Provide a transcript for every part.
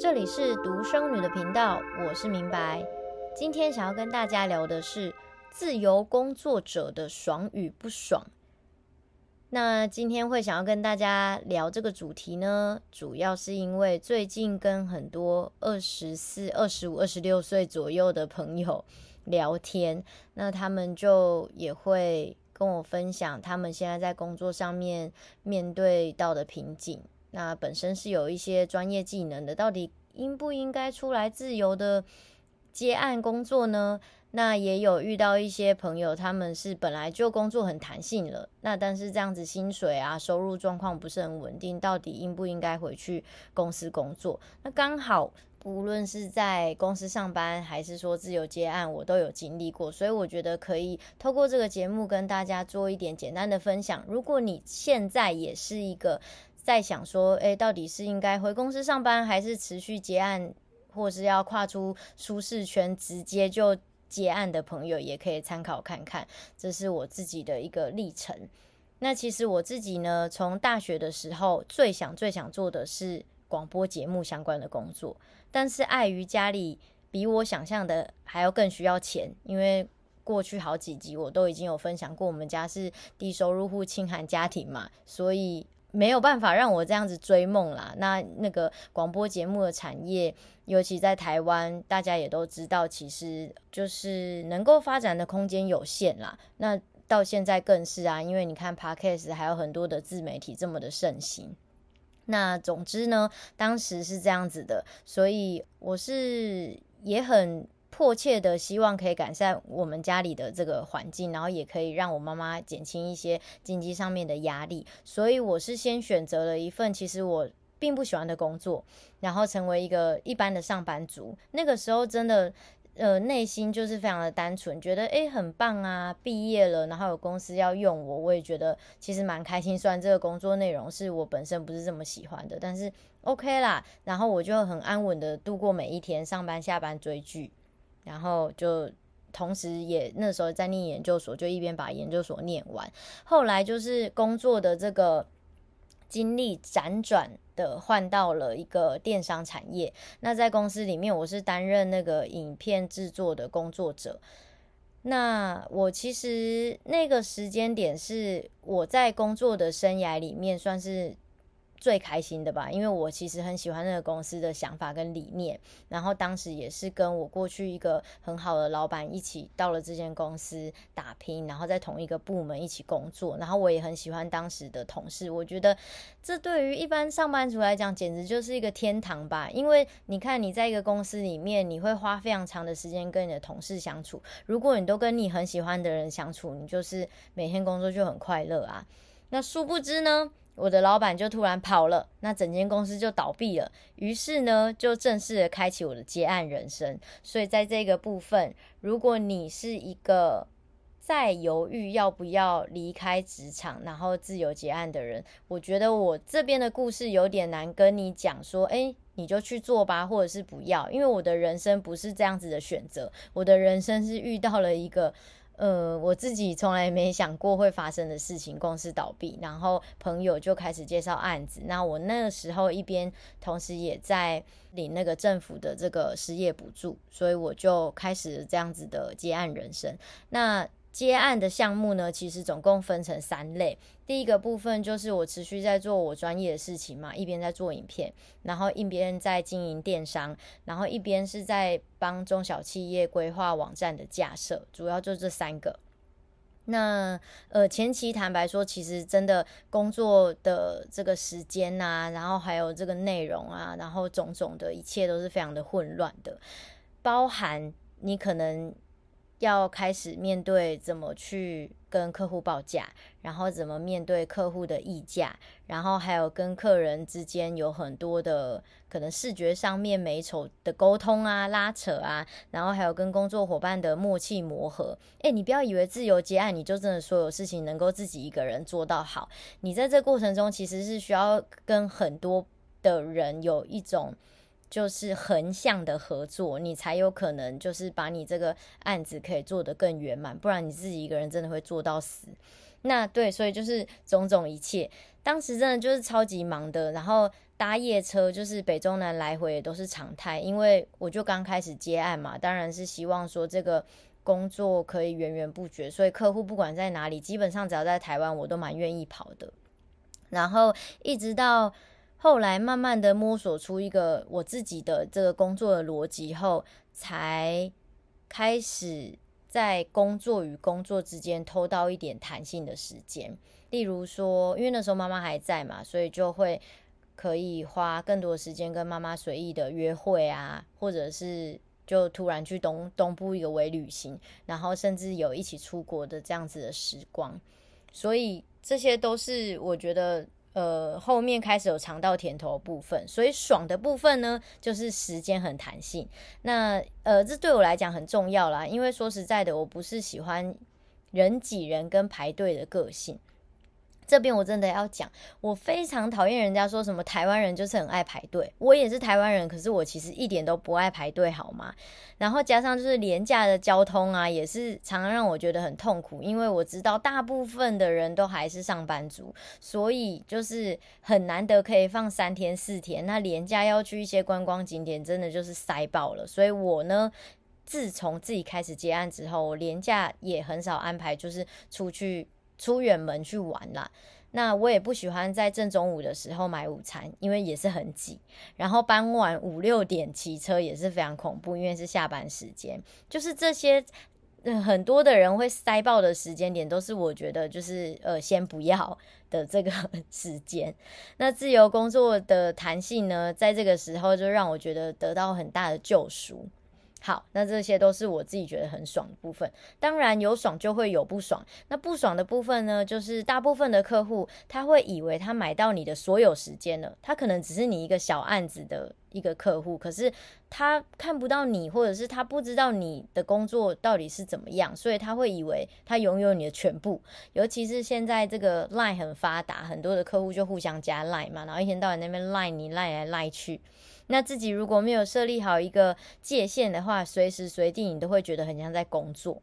这里是独生女的频道，我是明白。今天想要跟大家聊的是自由工作者的爽与不爽。那今天会想要跟大家聊这个主题呢，主要是因为最近跟很多二十四、二十五、二十六岁左右的朋友聊天，那他们就也会跟我分享他们现在在工作上面面对到的瓶颈。那本身是有一些专业技能的，到底应不应该出来自由的接案工作呢？那也有遇到一些朋友，他们是本来就工作很弹性了，那但是这样子薪水啊、收入状况不是很稳定，到底应不应该回去公司工作？那刚好，无论是在公司上班，还是说自由接案，我都有经历过，所以我觉得可以透过这个节目跟大家做一点简单的分享。如果你现在也是一个在想说，诶，到底是应该回公司上班，还是持续接案，或是要跨出舒适圈，直接就接案的朋友也可以参考看看，这是我自己的一个历程。那其实我自己呢，从大学的时候最想最想做的是广播节目相关的工作，但是碍于家里比我想象的还要更需要钱，因为过去好几集我都已经有分享过，我们家是低收入户清寒家庭嘛，所以。没有办法让我这样子追梦啦。那那个广播节目的产业，尤其在台湾，大家也都知道，其实就是能够发展的空间有限啦。那到现在更是啊，因为你看 Podcast 还有很多的自媒体这么的盛行。那总之呢，当时是这样子的，所以我是也很。迫切的希望可以改善我们家里的这个环境，然后也可以让我妈妈减轻一些经济上面的压力，所以我是先选择了一份其实我并不喜欢的工作，然后成为一个一般的上班族。那个时候真的，呃，内心就是非常的单纯，觉得诶很棒啊，毕业了，然后有公司要用我，我也觉得其实蛮开心。虽然这个工作内容是我本身不是这么喜欢的，但是 OK 啦，然后我就很安稳的度过每一天，上班下班追剧。然后就同时也那时候在念研究所，就一边把研究所念完。后来就是工作的这个经历辗转的换到了一个电商产业。那在公司里面，我是担任那个影片制作的工作者。那我其实那个时间点是我在工作的生涯里面算是。最开心的吧，因为我其实很喜欢那个公司的想法跟理念，然后当时也是跟我过去一个很好的老板一起到了这间公司打拼，然后在同一个部门一起工作，然后我也很喜欢当时的同事，我觉得这对于一般上班族来讲简直就是一个天堂吧，因为你看你在一个公司里面，你会花非常长的时间跟你的同事相处，如果你都跟你很喜欢的人相处，你就是每天工作就很快乐啊，那殊不知呢，我的老板就突然跑了，那整间公司就倒闭了。于是呢，就正式的开启我的接案人生。所以在这个部分，如果你是一个在犹豫要不要离开职场，然后自由结案的人，我觉得我这边的故事有点难跟你讲说，诶，你就去做吧，或者是不要，因为我的人生不是这样子的选择。我的人生是遇到了一个。呃，我自己从来没想过会发生的事情，公司倒闭，然后朋友就开始介绍案子。那我那个时候一边同时也在领那个政府的这个失业补助，所以我就开始这样子的接案人生。那接案的项目呢，其实总共分成三类。第一个部分就是我持续在做我专业的事情嘛，一边在做影片，然后一边在经营电商，然后一边是在帮中小企业规划网站的架设，主要就这三个。那呃，前期坦白说，其实真的工作的这个时间啊，然后还有这个内容啊，然后种种的一切都是非常的混乱的，包含你可能。要开始面对怎么去跟客户报价，然后怎么面对客户的议价，然后还有跟客人之间有很多的可能视觉上面美丑的沟通啊、拉扯啊，然后还有跟工作伙伴的默契磨合。诶，你不要以为自由接案你就真的所有事情能够自己一个人做到好，你在这过程中其实是需要跟很多的人有一种。就是横向的合作，你才有可能就是把你这个案子可以做得更圆满，不然你自己一个人真的会做到死。那对，所以就是种种一切，当时真的就是超级忙的，然后搭夜车就是北中南来回也都是常态，因为我就刚开始接案嘛，当然是希望说这个工作可以源源不绝，所以客户不管在哪里，基本上只要在台湾，我都蛮愿意跑的。然后一直到。后来慢慢的摸索出一个我自己的这个工作的逻辑后，才开始在工作与工作之间偷到一点弹性的时间。例如说，因为那时候妈妈还在嘛，所以就会可以花更多时间跟妈妈随意的约会啊，或者是就突然去东东部一个微旅行，然后甚至有一起出国的这样子的时光。所以这些都是我觉得。呃，后面开始有尝到甜头部分，所以爽的部分呢，就是时间很弹性。那呃，这对我来讲很重要啦，因为说实在的，我不是喜欢人挤人跟排队的个性。这边我真的要讲，我非常讨厌人家说什么台湾人就是很爱排队。我也是台湾人，可是我其实一点都不爱排队，好吗？然后加上就是廉价的交通啊，也是常常让我觉得很痛苦，因为我知道大部分的人都还是上班族，所以就是很难得可以放三天四天。那廉价要去一些观光景点，真的就是塞爆了。所以我呢，自从自己开始接案之后，我廉价也很少安排，就是出去。出远门去玩啦，那我也不喜欢在正中午的时候买午餐，因为也是很挤。然后傍晚五六点骑车也是非常恐怖，因为是下班时间。就是这些，很多的人会塞爆的时间点，都是我觉得就是呃先不要的这个 时间。那自由工作的弹性呢，在这个时候就让我觉得得到很大的救赎。好，那这些都是我自己觉得很爽的部分。当然有爽就会有不爽。那不爽的部分呢，就是大部分的客户他会以为他买到你的所有时间了，他可能只是你一个小案子的一个客户，可是他看不到你，或者是他不知道你的工作到底是怎么样，所以他会以为他拥有你的全部。尤其是现在这个 Line 很发达，很多的客户就互相加 Line 嘛，然后一天到晚那边赖你赖来赖去。那自己如果没有设立好一个界限的话，随时随地你都会觉得很像在工作。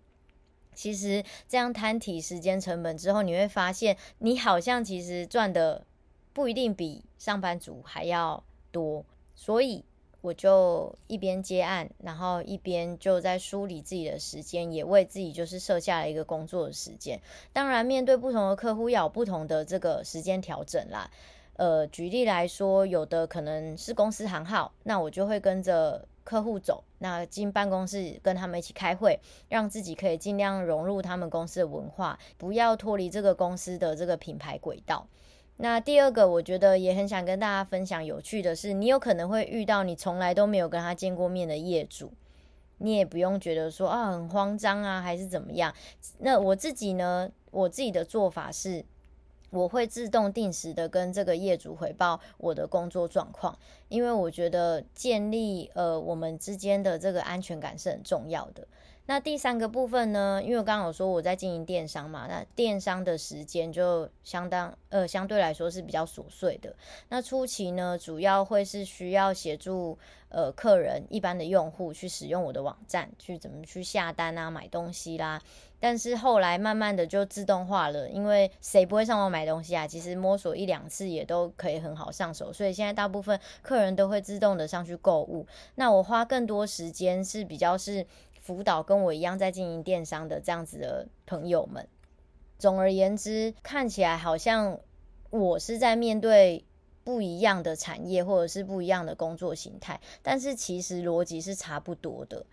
其实这样摊提时间成本之后，你会发现你好像其实赚的不一定比上班族还要多。所以我就一边接案，然后一边就在梳理自己的时间，也为自己就是设下了一个工作的时间。当然，面对不同的客户，要有不同的这个时间调整啦。呃，举例来说，有的可能是公司行号，那我就会跟着客户走，那进办公室跟他们一起开会，让自己可以尽量融入他们公司的文化，不要脱离这个公司的这个品牌轨道。那第二个，我觉得也很想跟大家分享有趣的是，你有可能会遇到你从来都没有跟他见过面的业主，你也不用觉得说啊很慌张啊，还是怎么样。那我自己呢，我自己的做法是。我会自动定时的跟这个业主回报我的工作状况，因为我觉得建立呃我们之间的这个安全感是很重要的。那第三个部分呢，因为我刚刚有说我在经营电商嘛，那电商的时间就相当呃相对来说是比较琐碎的。那初期呢，主要会是需要协助呃客人一般的用户去使用我的网站，去怎么去下单啊、买东西啦。但是后来慢慢的就自动化了，因为谁不会上网买东西啊？其实摸索一两次也都可以很好上手，所以现在大部分客人都会自动的上去购物。那我花更多时间是比较是。辅导跟我一样在经营电商的这样子的朋友们，总而言之，看起来好像我是在面对不一样的产业或者是不一样的工作形态，但是其实逻辑是差不多的。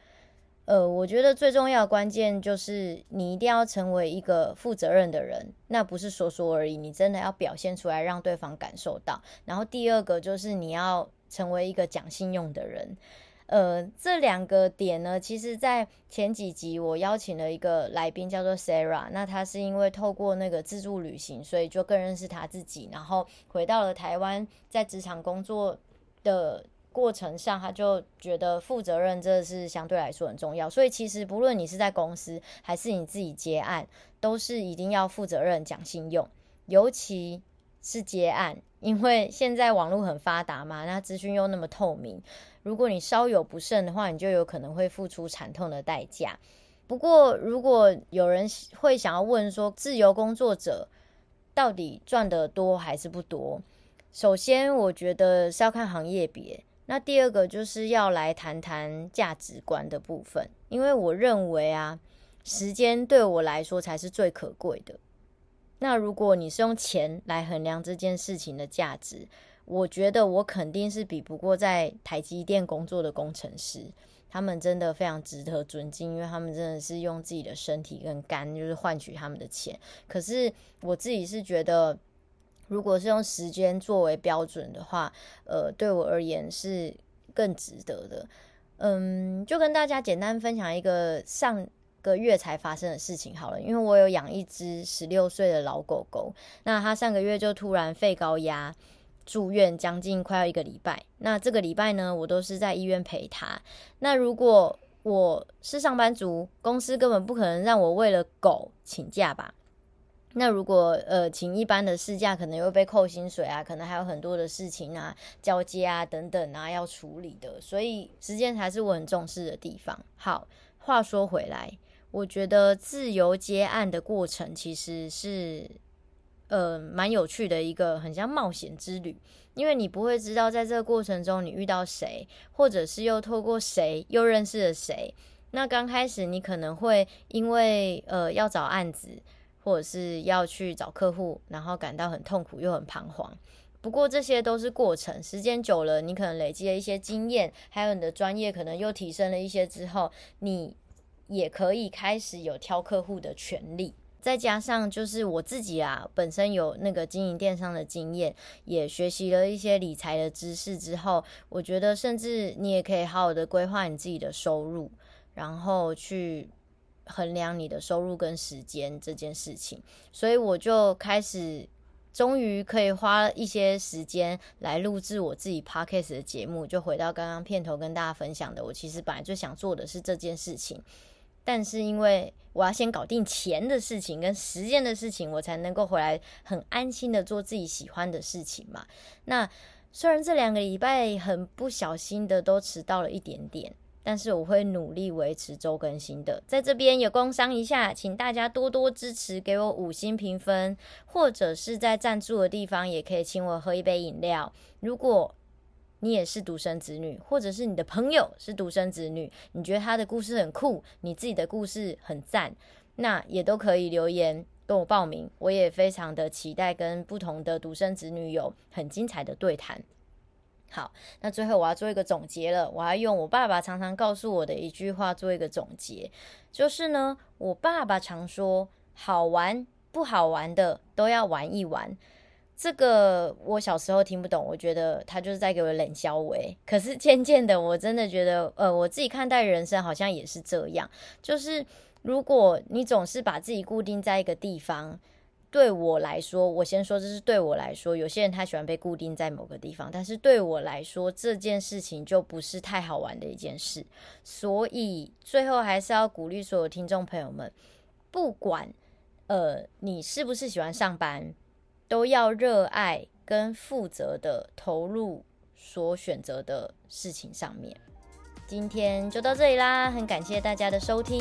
呃，我觉得最重要的关键就是你一定要成为一个负责任的人，那不是说说而已，你真的要表现出来让对方感受到。然后第二个就是你要成为一个讲信用的人。呃，这两个点呢，其实，在前几集我邀请了一个来宾，叫做 Sarah。那他是因为透过那个自助旅行，所以就更认识他自己。然后回到了台湾，在职场工作的过程上，他就觉得负责任这是相对来说很重要。所以其实不论你是在公司还是你自己接案，都是一定要负责任、讲信用。尤其是接案，因为现在网络很发达嘛，那资讯又那么透明，如果你稍有不慎的话，你就有可能会付出惨痛的代价。不过，如果有人会想要问说，自由工作者到底赚得多还是不多？首先，我觉得是要看行业别。那第二个就是要来谈谈价值观的部分，因为我认为啊，时间对我来说才是最可贵的。那如果你是用钱来衡量这件事情的价值，我觉得我肯定是比不过在台积电工作的工程师。他们真的非常值得尊敬，因为他们真的是用自己的身体跟肝，就是换取他们的钱。可是我自己是觉得，如果是用时间作为标准的话，呃，对我而言是更值得的。嗯，就跟大家简单分享一个上个月才发生的事情好了，因为我有养一只十六岁的老狗狗，那它上个月就突然肺高压。住院将近快要一个礼拜，那这个礼拜呢，我都是在医院陪他。那如果我是上班族，公司根本不可能让我为了狗请假吧？那如果呃请一般的事假，可能又被扣薪水啊，可能还有很多的事情啊，交接啊等等啊要处理的，所以时间才是我很重视的地方。好，话说回来，我觉得自由接案的过程其实是。呃，蛮有趣的一个很像冒险之旅，因为你不会知道在这个过程中你遇到谁，或者是又透过谁又认识了谁。那刚开始你可能会因为呃要找案子，或者是要去找客户，然后感到很痛苦又很彷徨。不过这些都是过程，时间久了，你可能累积了一些经验，还有你的专业可能又提升了一些之后，你也可以开始有挑客户的权利。再加上就是我自己啊，本身有那个经营电商的经验，也学习了一些理财的知识之后，我觉得甚至你也可以好好的规划你自己的收入，然后去衡量你的收入跟时间这件事情。所以我就开始，终于可以花一些时间来录制我自己 podcast 的节目。就回到刚刚片头跟大家分享的，我其实本来就想做的是这件事情。但是因为我要先搞定钱的事情跟时间的事情，我才能够回来很安心的做自己喜欢的事情嘛。那虽然这两个礼拜很不小心的都迟到了一点点，但是我会努力维持周更新的。在这边也工商一下，请大家多多支持，给我五星评分，或者是在赞助的地方也可以请我喝一杯饮料。如果你也是独生子女，或者是你的朋友是独生子女，你觉得他的故事很酷，你自己的故事很赞，那也都可以留言跟我报名。我也非常的期待跟不同的独生子女有很精彩的对谈。好，那最后我要做一个总结了，我要用我爸爸常常告诉我的一句话做一个总结，就是呢，我爸爸常说，好玩不好玩的都要玩一玩。这个我小时候听不懂，我觉得他就是在给我冷笑话。可是渐渐的，我真的觉得，呃，我自己看待人生好像也是这样。就是如果你总是把自己固定在一个地方，对我来说，我先说这是对我来说，有些人他喜欢被固定在某个地方，但是对我来说，这件事情就不是太好玩的一件事。所以最后还是要鼓励所有听众朋友们，不管呃你是不是喜欢上班。都要热爱跟负责的投入所选择的事情上面。今天就到这里啦，很感谢大家的收听。